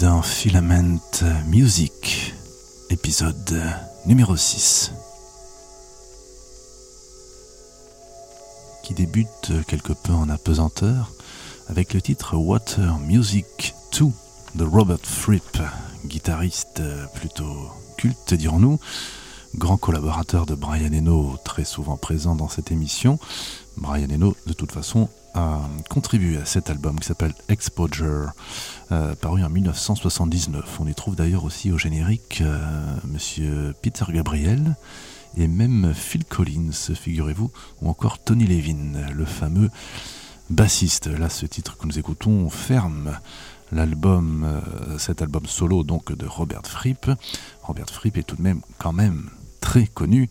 Dans Filament Music, épisode numéro 6, qui débute quelque peu en apesanteur avec le titre Water Music 2 de Robert Fripp, guitariste plutôt culte dirons-nous, grand collaborateur de Brian Eno, très souvent présent dans cette émission. Brian Eno, de toute façon, a contribué à cet album qui s'appelle Exposure, euh, paru en 1979. On y trouve d'ailleurs aussi au générique euh, Monsieur Peter Gabriel et même Phil Collins, figurez-vous, ou encore Tony Levin, le fameux bassiste. Là, ce titre que nous écoutons ferme l'album, euh, cet album solo donc de Robert Fripp. Robert Fripp est tout de même quand même très connu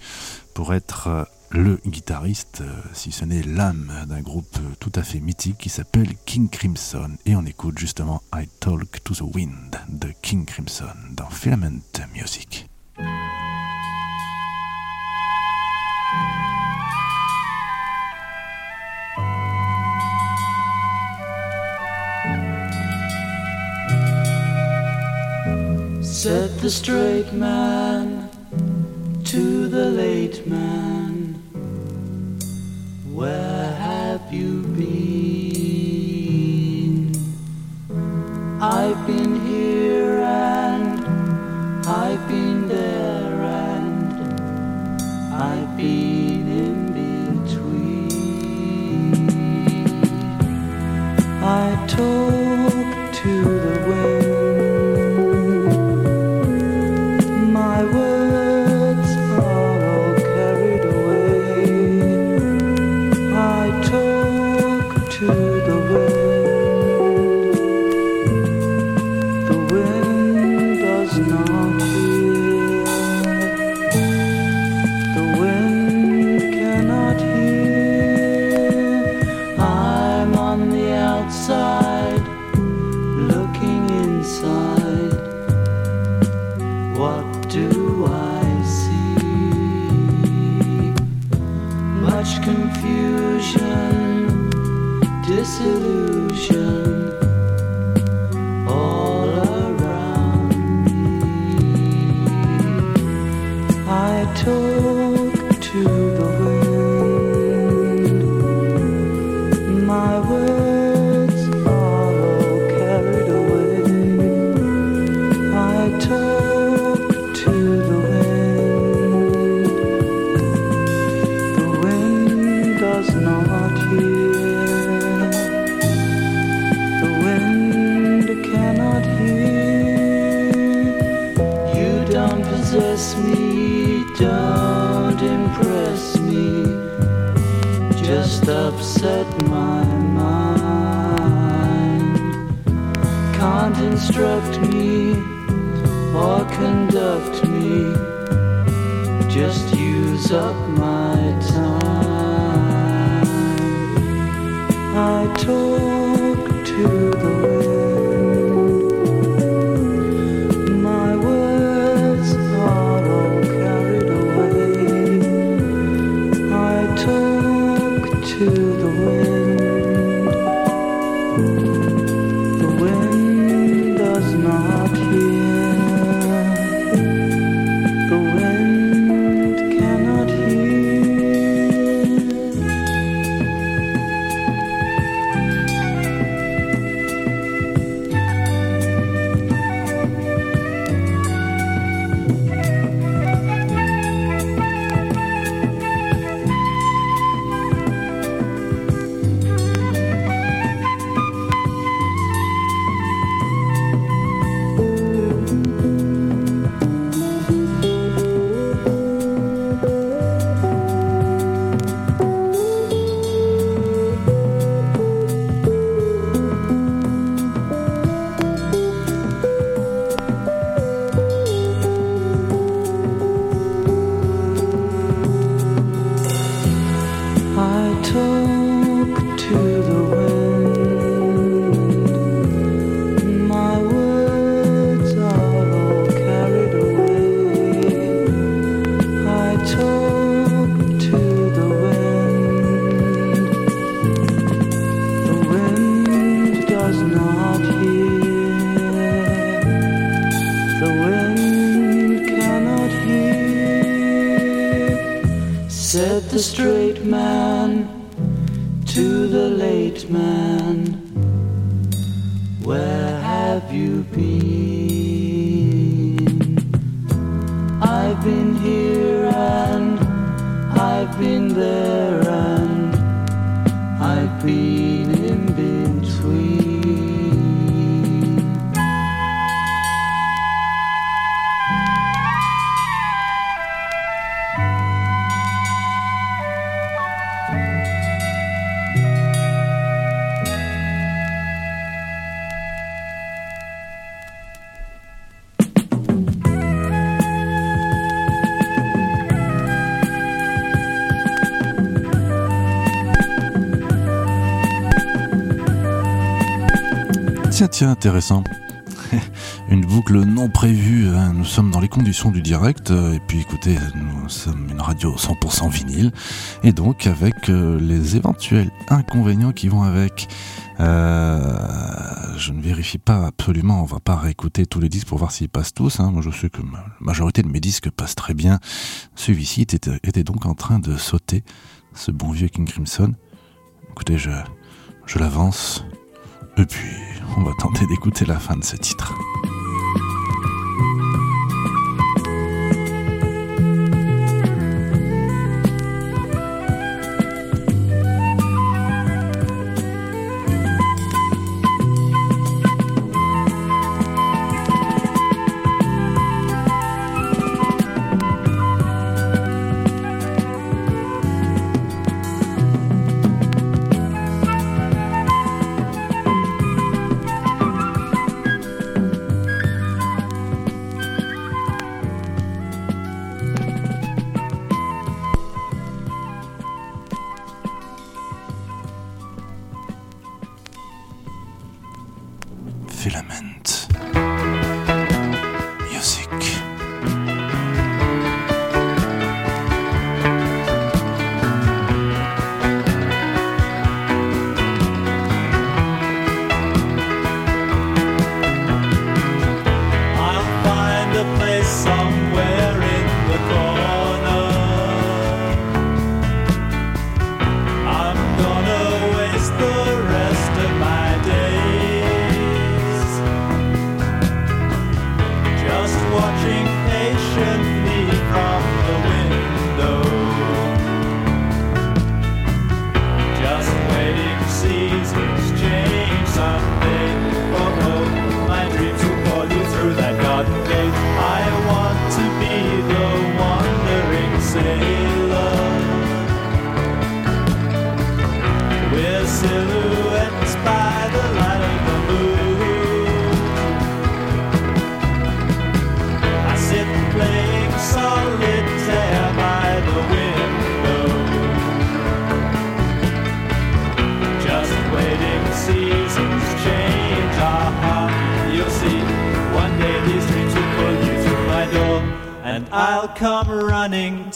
pour être le guitariste, euh, si ce n'est l'âme d'un groupe tout à fait mythique qui s'appelle King Crimson. Et on écoute justement I Talk to the Wind de King Crimson dans Filament Music. Said the straight man to the late man. Where have you been? I've been I've been here and I've been there and I've been. Intéressant. une boucle non prévue, hein. nous sommes dans les conditions du direct, euh, et puis écoutez, nous sommes une radio 100% vinyle, et donc avec euh, les éventuels inconvénients qui vont avec. Euh, je ne vérifie pas absolument, on va pas réécouter tous les disques pour voir s'ils passent tous. Hein. Moi je sais que la majorité de mes disques passent très bien. Celui-ci était, était donc en train de sauter, ce bon vieux King Crimson. Écoutez, je, je l'avance, et puis on va tenter d'écouter la fin de ce titre. Filament.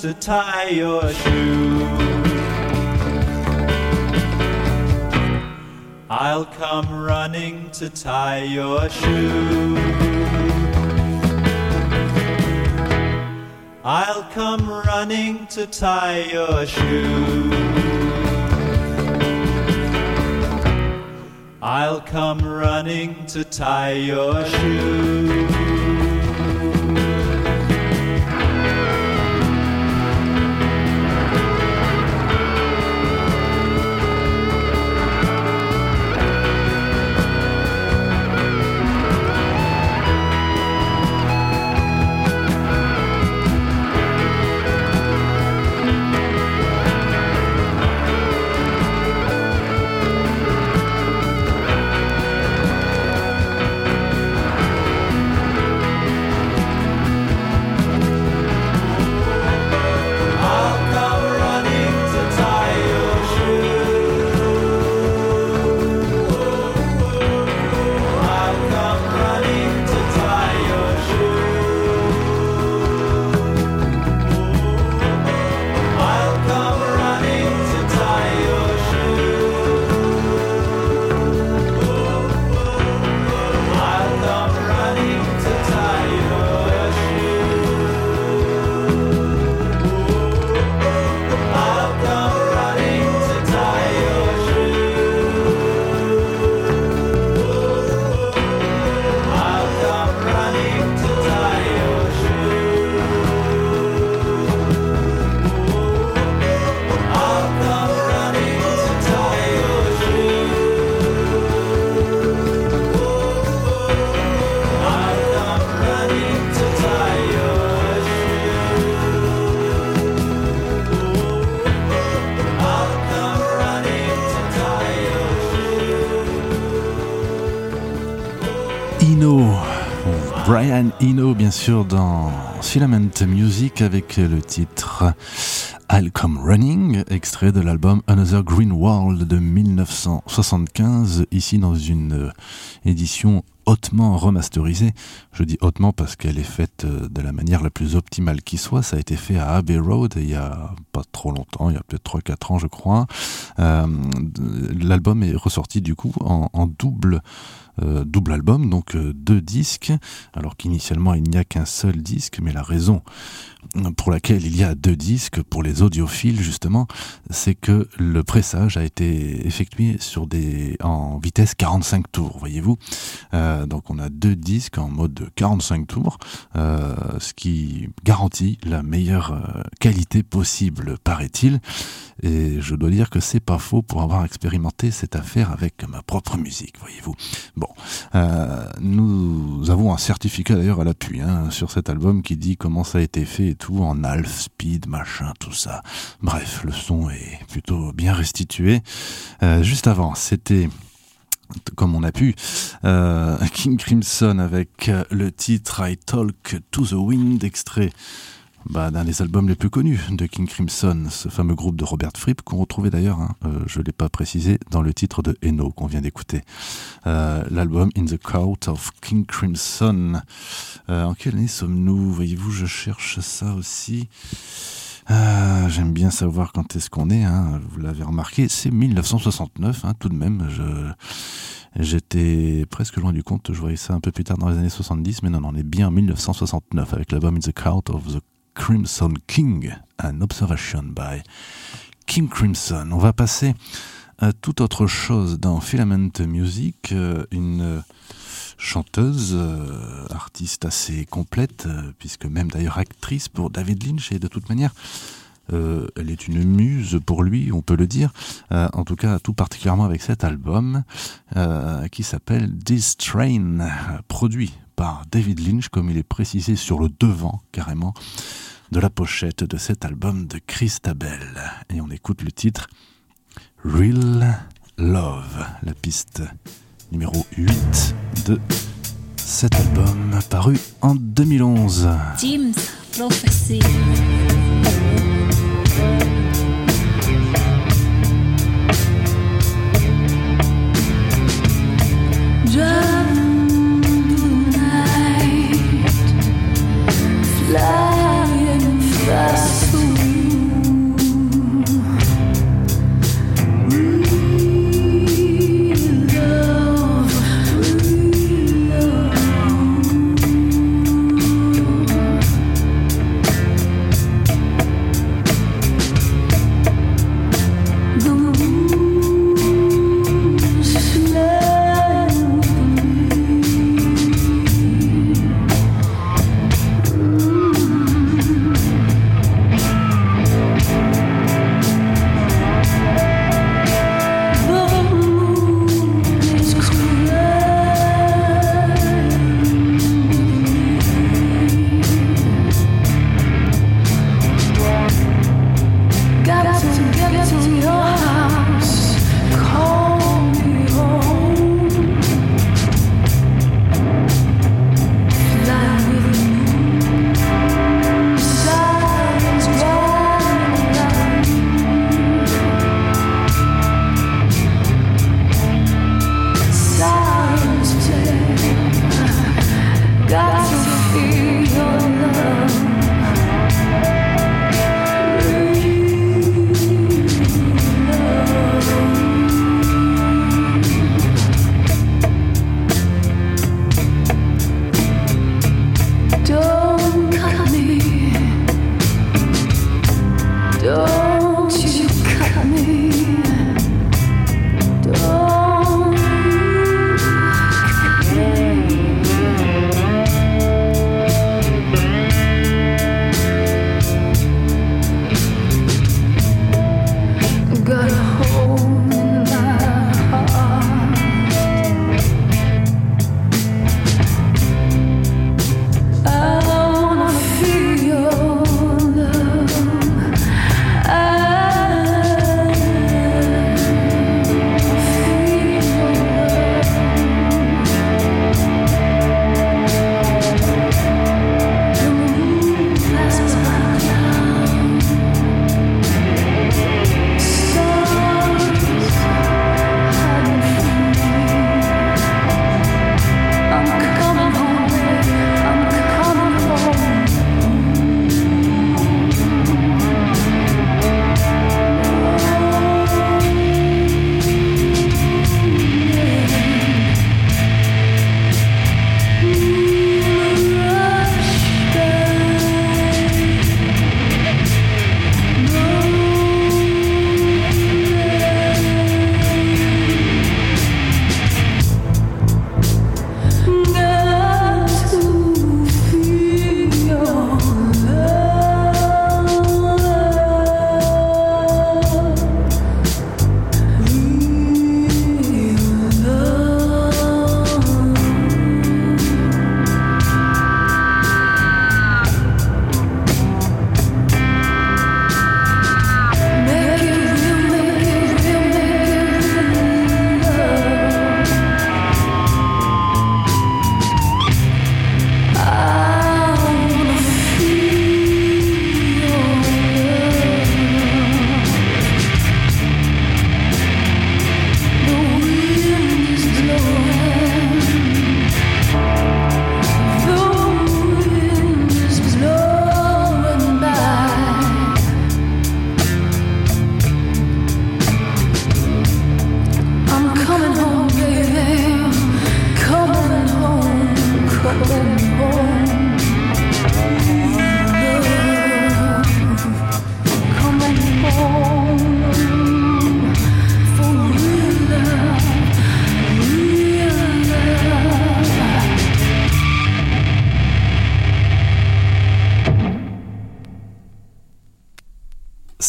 To tie your shoe. I'll come running to tie your shoe. I'll come running to tie your shoe. I'll come running to tie your shoe. Sûr, dans Filament Music avec le titre I'll Come Running, extrait de l'album Another Green World de 1975, ici dans une euh, édition hautement remasterisée. Je dis hautement parce qu'elle est faite euh, de la manière la plus optimale qui soit. Ça a été fait à Abbey Road il y a pas trop longtemps, il y a peut-être 3-4 ans je crois. Euh, l'album est ressorti du coup en, en double euh, double album, donc euh, deux disques, alors qu'initialement il n'y a qu'un seul disque, mais la raison pour laquelle il y a deux disques pour les audiophiles justement, c'est que le pressage a été effectué sur des en vitesse 45 tours, voyez-vous. Euh, donc on a deux disques en mode 45 tours, ce qui garantit la meilleure qualité possible, paraît-il. Et je dois dire que c'est pas faux pour avoir expérimenté cette affaire avec ma propre musique, voyez-vous. Euh, nous avons un certificat d'ailleurs à l'appui hein, sur cet album qui dit comment ça a été fait et tout en half speed, machin, tout ça. Bref, le son est plutôt bien restitué. Euh, juste avant, c'était comme on a pu, euh, King Crimson avec le titre I Talk to the Wind, extrait bah, d'un des albums les plus connus de King Crimson, ce fameux groupe de Robert Fripp qu'on retrouvait d'ailleurs, hein, euh, je ne l'ai pas précisé, dans le titre de Eno qu'on vient d'écouter. Euh, L'album In the Court of King Crimson. Euh, en quelle année sommes-nous? Voyez-vous, je cherche ça aussi. J'aime bien savoir quand est-ce qu'on est, hein, vous l'avez remarqué, c'est 1969 hein, tout de même. J'étais presque loin du compte, je voyais ça un peu plus tard dans les années 70, mais non, on est bien en 1969 avec l'album In the Court of the Crimson King, An Observation by King Crimson. On va passer à toute autre chose dans Filament Music, euh, une chanteuse, euh, artiste assez complète, euh, puisque même d'ailleurs actrice pour David Lynch, et de toute manière, euh, elle est une muse pour lui, on peut le dire, euh, en tout cas tout particulièrement avec cet album euh, qui s'appelle This Train, produit par David Lynch, comme il est précisé sur le devant carrément de la pochette de cet album de Christabel. Et on écoute le titre Real Love, la piste numéro 8 de cet album paru en 2011. James Prophecy. love.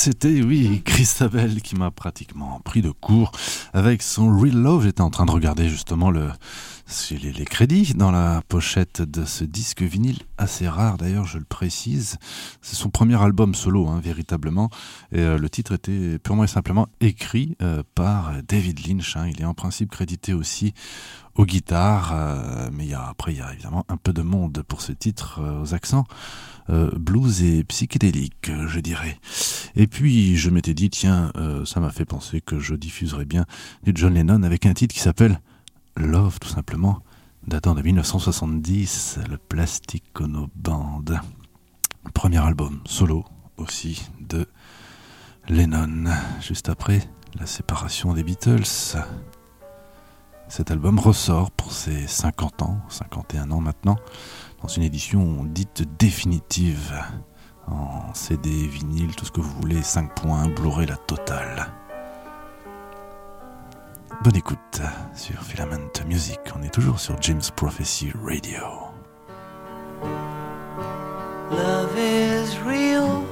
C'était, oui, Christabel qui m'a pratiquement pris de court avec son Real Love. J'étais en train de regarder justement le, les, crédits dans la pochette de ce disque vinyle, assez rare d'ailleurs, je le précise. C'est son premier album solo, hein, véritablement. Et euh, le titre était purement et simplement écrit euh, par David Lynch. Hein. Il est en principe crédité aussi aux guitares, euh, mais y a, après il y a évidemment un peu de monde pour ce titre aux accents. Blues et psychédélique, je dirais. Et puis je m'étais dit, tiens, ça m'a fait penser que je diffuserais bien du John Lennon avec un titre qui s'appelle Love, tout simplement, datant de 1970, le Plastic Ono Band. Premier album solo aussi de Lennon, juste après la séparation des Beatles. Cet album ressort pour ses 50 ans, 51 ans maintenant, dans une édition dite définitive, en CD, vinyle, tout ce que vous voulez, 5 points, Blu-ray la totale. Bonne écoute sur Filament Music. On est toujours sur James Prophecy Radio. Love is real.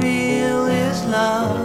Real is love.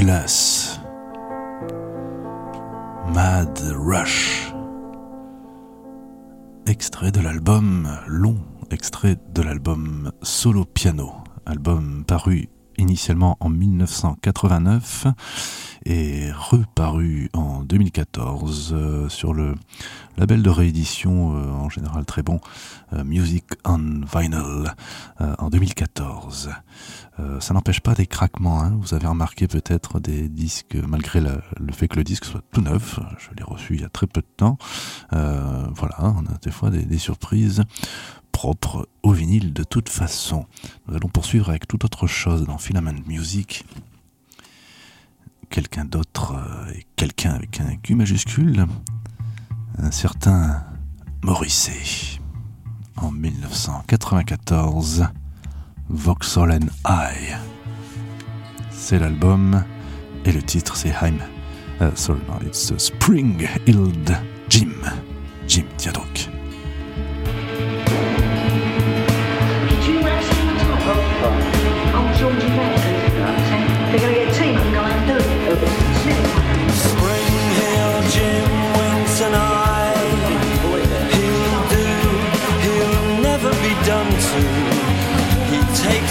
Glass. Mad Rush. Extrait de l'album long, extrait de l'album Solo Piano, album paru initialement en 1989 et reparu en 2014 euh, sur le label de réédition euh, en général très bon euh, Music on Vinyl euh, en 2014. Euh, ça n'empêche pas des craquements. hein. Vous avez remarqué peut-être des disques, malgré le fait que le disque soit tout neuf. Je l'ai reçu il y a très peu de temps. Voilà, on a des fois des, des surprises propres au vinyle de toute façon. Nous allons poursuivre avec toute autre chose dans Filament Music. Quelqu'un d'autre, et quelqu'un avec un Q majuscule, un certain Morrissey. En 1994, Vauxhall and I. C'est l'album et le titre c'est I'm. euh, sorry, no, it's Spring Hild Jim. Jim Tiadok. Did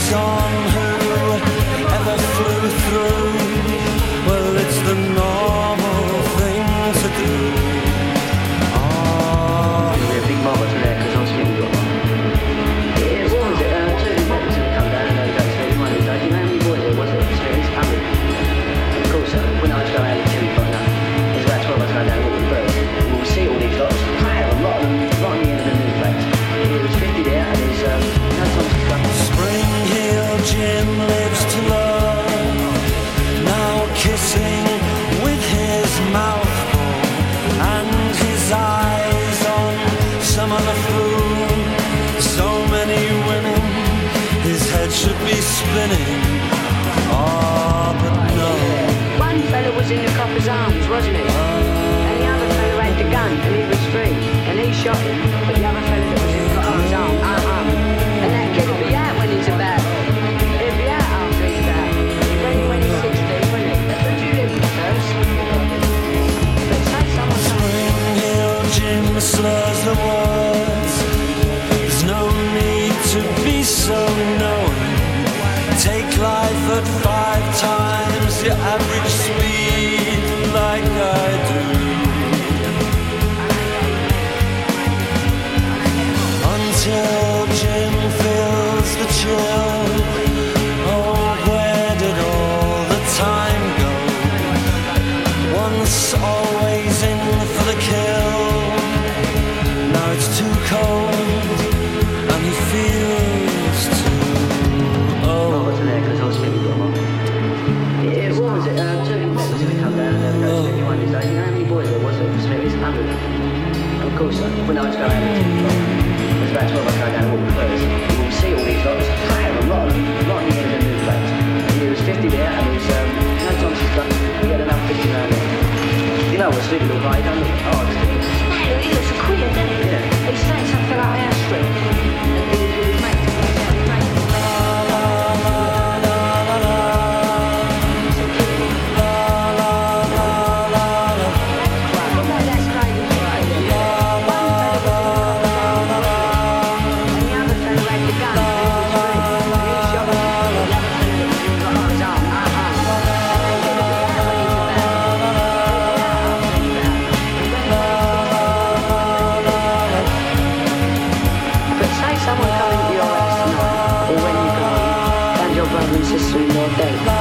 gone. And just one more thing.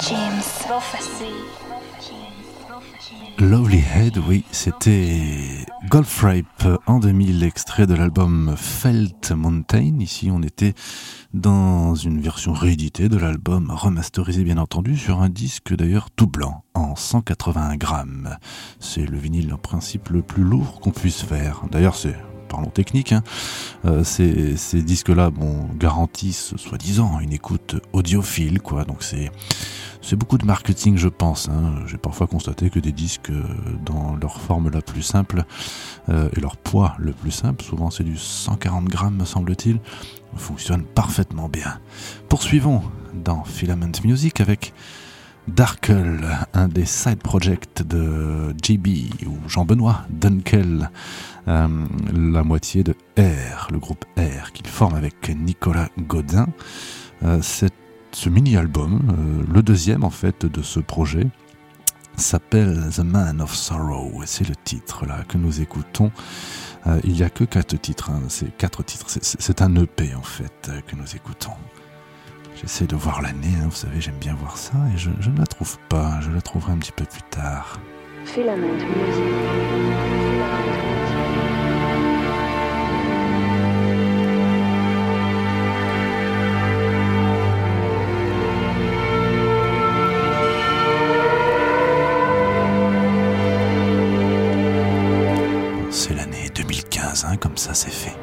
James. Lovely Head, oui, c'était Goldfripe en 2000, extrait de l'album Felt Mountain. Ici, on était dans une version rééditée de l'album, remasterisée, bien entendu, sur un disque d'ailleurs tout blanc, en 181 grammes. C'est le vinyle en principe le plus lourd qu'on puisse faire. D'ailleurs, c'est parlons technique, hein. euh, ces, disques-là garantissent, soi-disant, une écoute audiophile. Donc c'est c'est beaucoup de marketing, je pense. Hein. J'ai parfois constaté que des disques, euh, dans leur forme la plus simple euh, et leur poids le plus simple, souvent c'est du 140 grammes, me semble-t-il, fonctionnent parfaitement bien. Poursuivons dans Filament Music avec Darkle, un des side projects de JB ou Jean-Benoît Dunkel, euh, la moitié de R, le groupe R qu'il forme avec Nicolas Godin. Euh, ce mini-album, euh, le deuxième en fait de ce projet, s'appelle The Man of Sorrow. C'est le titre là que nous écoutons. Euh, il n'y a que quatre titres, hein, c'est quatre titres. C'est- un EP en fait que nous écoutons. J'essaie de voir l'année, hein, vous savez, j'aime bien voir ça et je, je ne la trouve pas. Je la trouverai un petit peu plus tard. Filament music. Filament music. C'est l'année 2015, hein, comme ça c'est fait.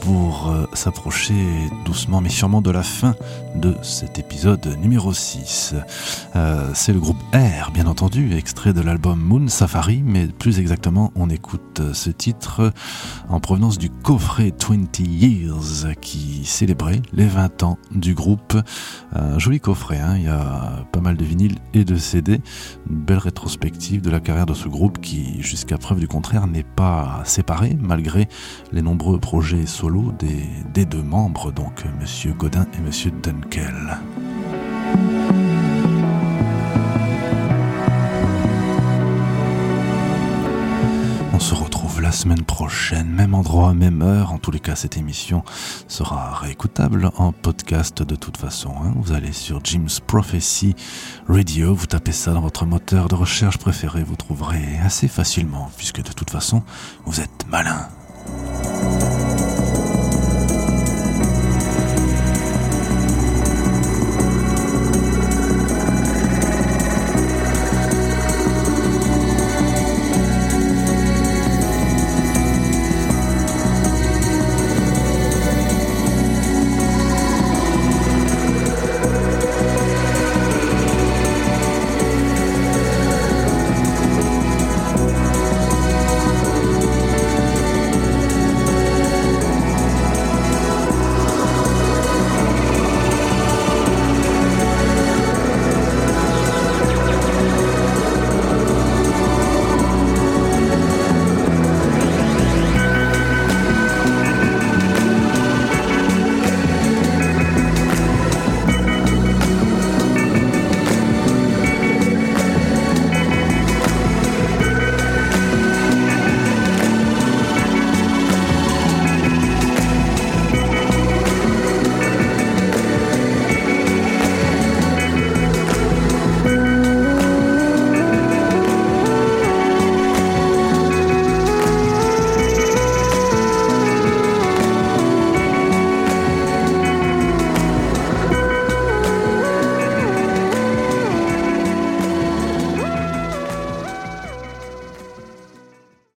Pour euh, s'approcher doucement mais sûrement de la fin de cet épisode numéro 6. Euh, c'est le groupe R, bien entendu, extrait de l'album Moon Safari, mais plus exactement, on écoute ce titre en provenance du coffret 20 Years qui célébrait les 20 ans du groupe. Un joli coffret, hein, il y a pas mal de vinyles et de CD. Une belle rétrospective de la carrière de ce groupe qui, jusqu'à preuve du contraire, n'est pas séparé malgré les nombreux projets solo des, deux membres, donc Monsieur Godin et Monsieur Dunkel. Semaine prochaine, même endroit, même heure. En tous les cas, cette émission sera réécoutable en podcast de toute façon. hein. Vous allez sur Jim's Prophecy Radio, vous tapez ça dans votre moteur de recherche préféré, vous trouverez assez facilement, puisque de toute façon, vous êtes malin.